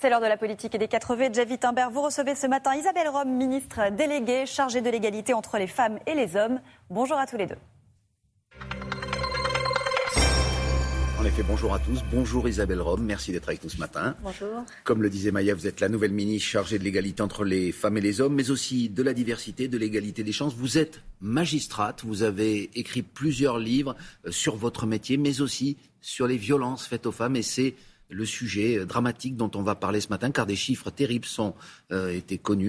C'est l'heure de la politique et des 4V. Jeff Wittenberg, vous recevez ce matin Isabelle Rome, ministre déléguée chargée de l'égalité entre les femmes et les hommes. Bonjour à tous les deux. En effet, bonjour à tous. Bonjour Isabelle Rome. Merci d'être avec nous ce matin. Bonjour. Comme le disait Maya, vous êtes la nouvelle ministre chargée de l'égalité entre les femmes et les hommes, mais aussi de la diversité, de l'égalité des chances. Vous êtes magistrate. Vous avez écrit plusieurs livres euh, sur votre métier, mais aussi sur les violences faites aux femmes. Et c'est le sujet euh, dramatique dont on va parler ce matin, car des chiffres terribles euh,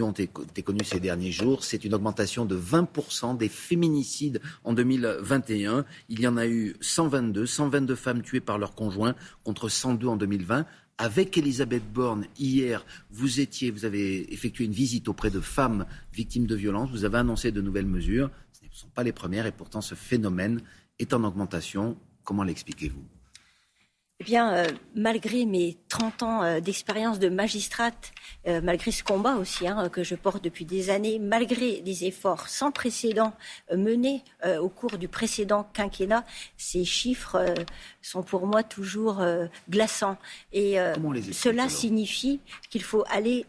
ont été, connus ces derniers jours. C'est une augmentation de 20% des féminicides en 2021. Il y en a eu 122, 122 femmes tuées par leur conjoint contre 102 en 2020. Avec Elisabeth Borne, hier, vous étiez, vous avez effectué une visite auprès de femmes victimes de violences. Vous avez annoncé de nouvelles mesures. Ce ne sont pas les premières et pourtant ce phénomène est en augmentation. Comment l'expliquez-vous? Eh bien, euh, malgré mes 30 ans euh, d'expérience de magistrate, euh, malgré ce combat aussi hein, que je porte depuis des années, malgré des efforts sans précédent menés au cours du précédent quinquennat, ces chiffres sont pour moi toujours glaçants. Et cela signifie qu'il faut aller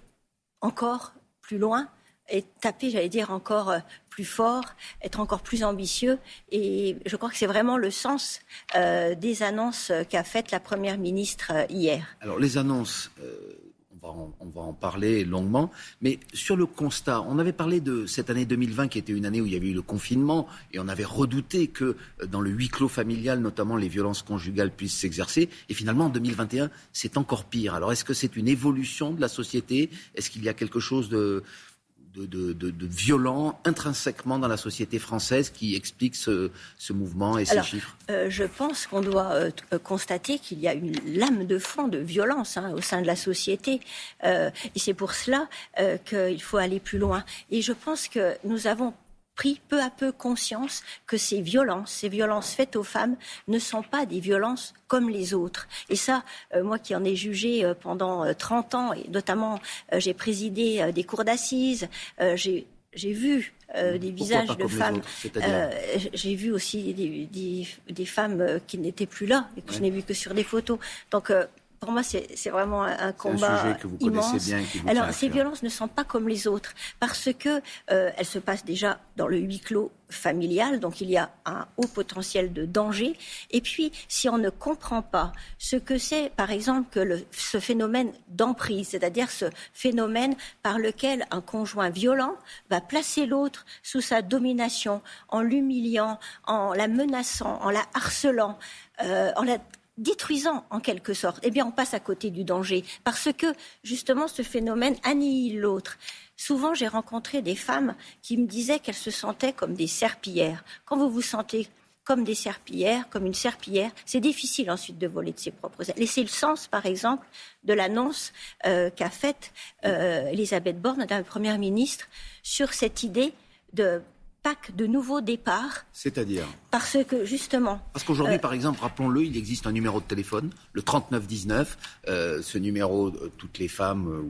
encore plus loin et taper, j'allais dire, encore euh, plus fort, être encore plus ambitieux. Et je crois que c'est vraiment le sens euh, des annonces qu'a faites la Première ministre euh, hier. Alors les annonces, on, va en, on, va en, parler longuement, mais sur le constat, on avait parlé de cette année 2020 qui était une année où il y avait eu le confinement et on avait redouté que dans le huis clos familial, notamment les violences conjugales puissent s'exercer. Et finalement, en 2021, c'est encore pire. Alors est-ce que c'est une évolution de la société? Est-ce qu'il y a quelque chose de de, violents intrinsèquement dans la société française qui explique ce, mouvement et ces chiffres? euh, Je pense qu'on doit euh, euh, constater qu'il y a une lame de fond de violence hein, au sein de la société. et c'est pour cela qu'il faut aller plus loin. Et je pense que nous avons pris peu à peu conscience que ces violences, ces violences faites aux femmes, ne sont pas des violences comme les autres. Et ça, euh, moi qui en ai jugé euh, pendant 30 euh, ans, et notamment j'ai présidé des cours d'assises, j'ai j'ai vu des visages de femmes. j'ai vu aussi des, des, des femmes qui n'étaient plus là et que je n'ai vu que sur des photos. Donc pour moi, c'est vraiment un, combat un sujet que vous immense. Connaissez bien qui vous Alors, ces violences ne sont pas comme les autres parce que euh, elles se passent déjà dans le huis clos familial, donc il y a un haut potentiel de danger. Et puis, si on ne comprend pas ce que c'est, par exemple, que le, ce phénomène d'emprise, c'est-à-dire ce phénomène par lequel un conjoint violent va placer l'autre sous sa domination, en l'humiliant, en la menaçant, en la harcelant, euh, en la détruisant en quelque sorte, eh bien on passe à côté du danger parce que justement ce phénomène annihile l'autre. Souvent j'ai rencontré des femmes qui me disaient qu'elles se sentaient comme des serpillères. Quand vous vous sentez comme des serpillères, comme une serpillière, c'est difficile ensuite de voler de ses propres ailes. Et c'est le sens, par exemple, de l'annonce euh, qu'a faite euh, Elisabeth Borne, la Première ministre, sur cette idée de de nouveaux départs. C'est-à-dire Parce que justement. Parce qu'aujourd'hui, euh, par exemple, rappelons-le, il existe un numéro de téléphone, le 3919. Euh, ce numéro, euh, toutes les femmes,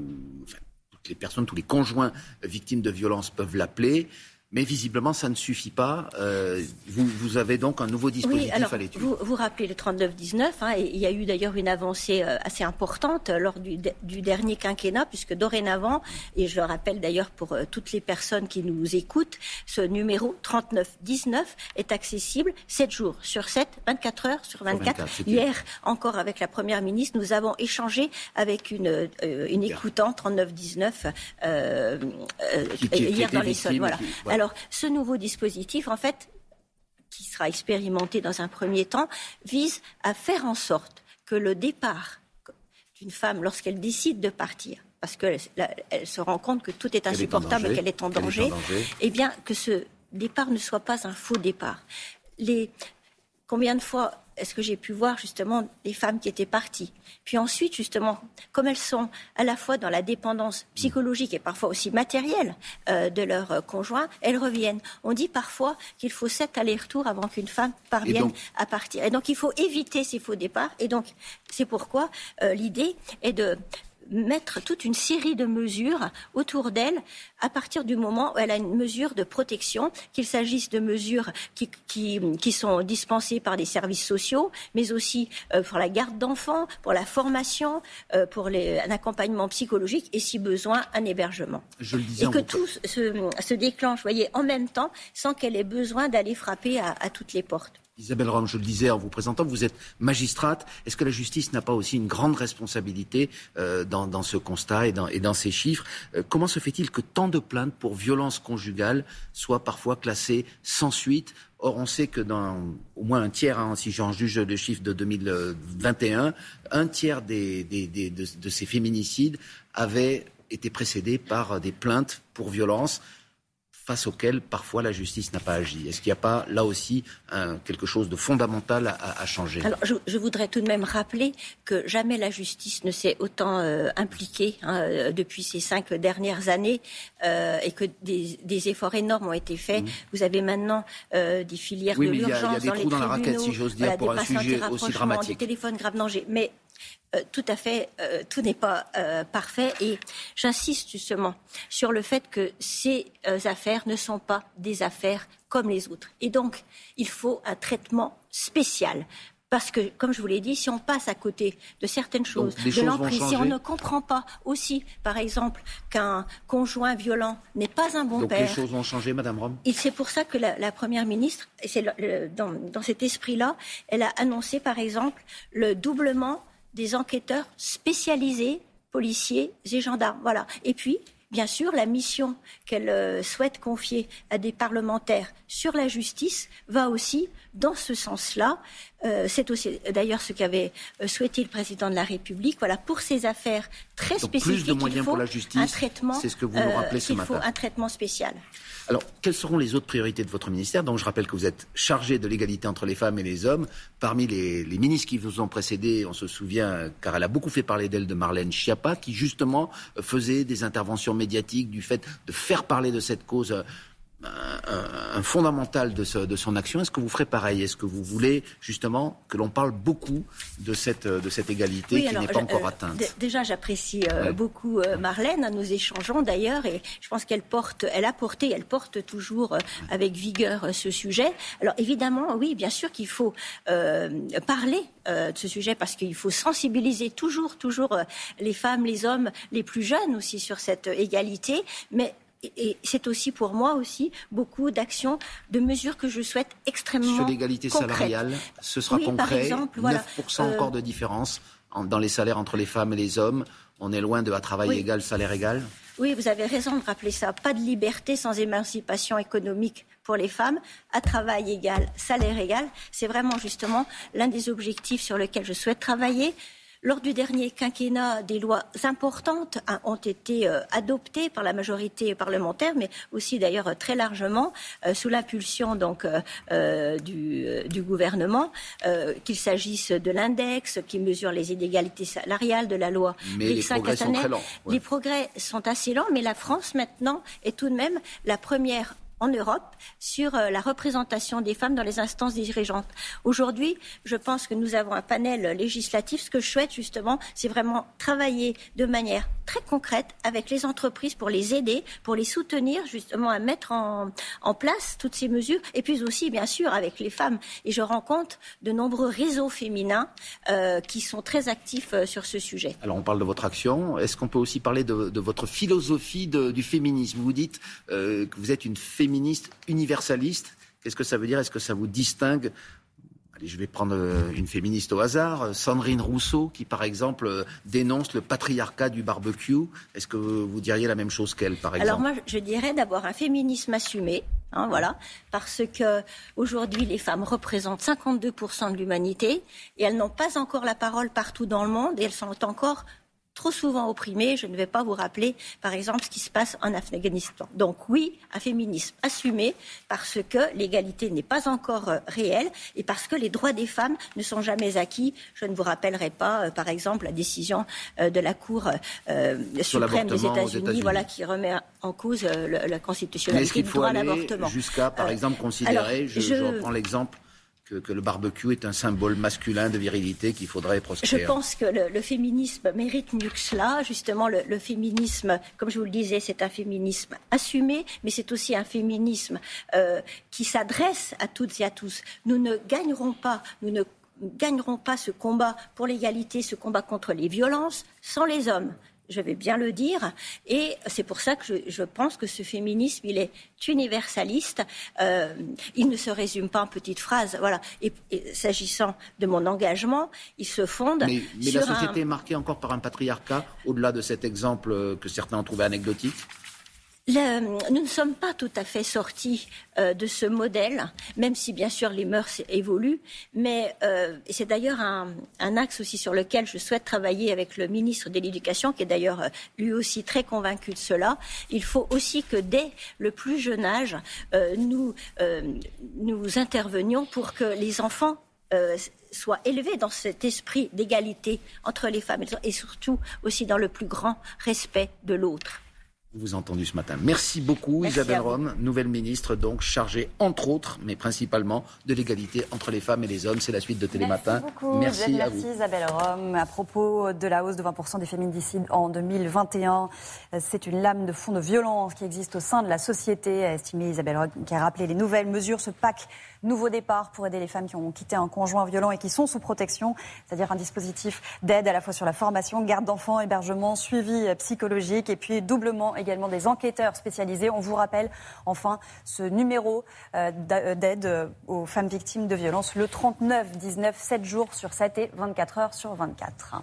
enfin, toutes les personnes, tous les conjoints victimes de violences peuvent l'appeler. Mais visiblement, ça ne suffit pas. Euh, vous, vous, avez donc un nouveau dispositif oui, alors, à l'étude. Vous, vous rappelez le 39-19, hein, et il y a eu d'ailleurs une avancée euh, assez importante lors du, du, dernier quinquennat, puisque dorénavant, et je le rappelle d'ailleurs pour euh, toutes les personnes qui nous écoutent, ce numéro 39-19 est accessible 7 jours sur 7, 24 heures sur 24. Hier, encore avec la Première ministre, nous avons échangé avec une, une écoutante 39-19 hier dans les sols. Voilà. Alors, ce nouveau dispositif, en fait, qui sera expérimenté dans un premier temps, vise à faire en sorte que le départ d'une femme, lorsqu'elle décide de partir, parce qu'elle elle se rend compte que tout est insupportable, qu'elle est, en danger, eh bien, que ce départ ne soit pas un faux départ. Les, combien de fois est-ce que j'ai pu voir justement des femmes qui étaient parties Puis ensuite, justement, comme elles sont à la fois dans la dépendance psychologique et parfois aussi matérielle euh, de leur euh, conjoint, elles reviennent. On dit parfois qu'il faut sept allers-retours avant qu'une femme parvienne à partir. Et donc, il faut éviter ces faux départs. Et donc, c'est pourquoi euh, l'idée est de mettre toute une série de mesures autour d'elle à partir du moment où elle a une mesure de protection, qu'il s'agisse de mesures qui, qui, qui, sont dispensées par des services sociaux, mais aussi euh, pour la garde d'enfants, pour la formation, euh, pour les, un accompagnement psychologique et, si besoin, un hébergement. Je le disais et que tout se, se, déclenche, voyez, en même temps, sans qu'elle ait besoin d'aller frapper à, à toutes les portes. Isabelle Rome, je le disais en vous présentant, vous êtes magistrate. Est-ce que la justice n'a pas aussi une grande responsabilité euh, dans, ce constat et dans, ces chiffres euh, Comment se fait-il que tant de plaintes pour violences conjugales soient parfois classées sans suite? Or, on sait que dans au moins un tiers, hein, si j'en juge le chiffre de 2021, un tiers des, des, des, de, de ces féminicides avaient été précédés par des plaintes pour violences face auxquels parfois la justice n'a pas agi Est-ce qu'il n'y a pas là aussi un, quelque chose de fondamental à, à changer? Alors, je, je, voudrais tout de même rappeler que jamais la justice ne s'est autant euh, impliquée hein, depuis ces cinq dernières années euh, et que des, des, efforts énormes ont été faits. Mmh. Vous avez maintenant euh, des filières oui, de l'urgence dans, les tribunaux, dans la raquette, si j'ose dire, voilà, pour un sujet aussi dramatique. Des téléphones grave danger. Mais tout à fait, euh, tout n'est pas euh, parfait. Et j'insiste justement sur le fait que ces euh, affaires ne sont pas des affaires comme les autres. Et donc, il faut un traitement spécial. Parce que, comme je vous l'ai dit, si on passe à côté de certaines choses, Donc, de l'emprise, si on ne comprend pas aussi, par exemple, qu'un conjoint violent n'est pas un bon Donc père. les choses vont changer, Madame Rome c'est pour ça que la, la Première ministre, et c'est dans, dans cet esprit-là, elle a annoncé, par exemple, le doublement des enquêteurs spécialisés, policiers et gendarmes. Voilà. Et puis, bien sûr, la mission qu'elle euh, souhaite confier à des parlementaires sur la justice va aussi dans ce sens-là. Euh, c'est aussi d'ailleurs ce qu'avait euh, souhaité le président de la République. Voilà, pour ces affaires très Donc, spécifiques, plus de moyens il faut pour la justice, un traitement. c'est ce que vous nous rappelez ce il matin. faut un traitement spécial. Alors, quelles seront les autres priorités de votre ministère? Donc, je rappelle que vous êtes chargé de l'égalité entre les femmes et les hommes. Parmi les, les, ministres qui vous ont précédé, on se souvient, car elle a beaucoup fait parler d'elle, de Marlène Schiappa, qui justement faisait des interventions médiatiques du fait de faire parler de cette cause un, un, fondamental de, ce, de son action. Est-ce que vous ferez pareil? Est-ce que vous voulez justement que l'on parle beaucoup de cette, de cette égalité oui, qui alors, n'est pas je, encore euh, atteinte? Déjà, j'apprécie euh, ouais. beaucoup euh, Marlène. Nous échangeons d'ailleurs et je pense qu'elle porte, elle a porté, elle porte toujours euh, avec vigueur ce sujet. Alors évidemment, oui, bien sûr qu'il faut parler de ce sujet parce qu'il faut sensibiliser toujours, toujours les femmes, les hommes, les plus jeunes aussi sur cette égalité, mais et c'est aussi pour moi aussi beaucoup d'actions, de mesures que je souhaite extrêmement Sur l'égalité salariale, ce sera oui, concret. Par exemple, voilà, 9% euh... encore de différence en, dans les salaires entre les femmes et les hommes. On est loin de à travail oui. égal, salaire égal. Oui, vous avez raison de rappeler ça. Pas de liberté sans émancipation économique pour les femmes, à travail égal, salaire égal. C'est vraiment justement l'un des objectifs sur lesquels je souhaite travailler. Lors du dernier quinquennat, des lois importantes ont été euh, adoptées par la majorité parlementaire, mais aussi d'ailleurs très largement euh, sous l'impulsion donc euh, du, du, gouvernement, euh, qu'il s'agisse de l'index qui mesure les inégalités salariales, de la loi mais les progrès sont très lents. Ouais. Les progrès sont assez lents, mais la France maintenant est tout de même la première en Europe sur euh, la représentation des femmes dans les instances dirigeantes. Aujourd'hui, je pense que nous avons un panel législatif. Ce que je souhaite justement, c'est vraiment travailler de manière très concrète avec les entreprises pour les aider, pour les soutenir justement à mettre en, place toutes ces mesures. Et puis aussi, bien sûr, avec les femmes. Et je rencontre de nombreux réseaux féminins euh, qui sont très actifs euh, sur ce sujet. Alors, on parle de votre action. Est-ce qu'on peut aussi parler de, votre philosophie du féminisme? Vous dites que vous êtes une féministe féministe universaliste. Qu'est-ce que ça veut dire? Est-ce que ça vous distingue? Allez, je vais prendre une féministe au hasard, Sandrine Rousseau, qui par exemple dénonce le patriarcat du barbecue. Est-ce que vous diriez la même chose qu'elle, par exemple? Alors moi, je dirais d'abord un féminisme assumé, hein, voilà, parce que aujourd'hui les femmes représentent 52% de l'humanité et elles n'ont pas encore la parole partout dans le monde et elles sont encore trop souvent opprimées. Je ne vais pas vous rappeler, par exemple, ce qui se passe en Afghanistan. Donc oui, un féminisme assumé parce que l'égalité n'est pas encore euh, réelle et parce que les droits des femmes ne sont jamais acquis. Je ne vous rappellerai pas, euh, par exemple, la décision euh, de la Cour suprême des États-Unis, États voilà, qui remet en cause la constitutionnalité du droit à l'avortement. Jusqu'à, par exemple, considérer, alors, je, je... je reprends l'exemple que, le barbecue est un symbole masculin de virilité qu'il faudrait proscrire Je pense que le, féminisme mérite mieux que cela. Justement, le, féminisme, comme je vous le disais, c'est un féminisme assumé, mais c'est aussi un féminisme euh, qui s'adresse à toutes et à tous. Nous ne gagnerons pas, nous ne gagnerons pas ce combat pour l'égalité, ce combat contre les violences sans les hommes je vais bien le dire. Et c'est pour ça que je, pense que ce féminisme, il est universaliste. Euh, il ne se résume pas en petites phrases. Voilà. Et, s'agissant de mon engagement, il se fonde. Mais, mais la société est marquée encore par un patriarcat, au-delà de cet exemple que certains ont trouvé anecdotique? Nous ne sommes pas tout à fait sortis euh, de ce modèle, même si bien sûr les mœurs évoluent. Mais euh, c'est d'ailleurs un, axe aussi sur lequel je souhaite travailler avec le ministre de l'Éducation, qui est d'ailleurs euh, lui aussi très convaincu de cela. Il faut aussi que dès le plus jeune âge, nous, nous intervenions pour que les enfants soient élevés dans cet esprit d'égalité entre les femmes et surtout aussi dans le plus grand respect de l'autre vous entendu ce matin. Merci beaucoup Isabelle Rome, nouvelle ministre donc chargée entre autres, mais principalement de l'égalité entre les femmes et les hommes. C'est la suite de Télématin. Merci beaucoup. Merci, à merci Isabelle Rome. À propos de la hausse de 20% des féminicides en 2021, c'est une lame de fond de violence qui existe au sein de la société, a estimé Isabelle Rome, qui a rappelé les nouvelles mesures, ce pacte nouveau départ pour aider les femmes qui ont quitté un conjoint violent et qui sont sous protection, c'est-à-dire un dispositif d'aide à la fois sur la formation, garde d'enfants, hébergement, suivi psychologique et puis doublement également des enquêteurs spécialisés. On vous rappelle enfin ce numéro euh, euh, d'aide aux femmes victimes de violences, le 39 19, 7 jours sur 7 et 24 heures sur 24.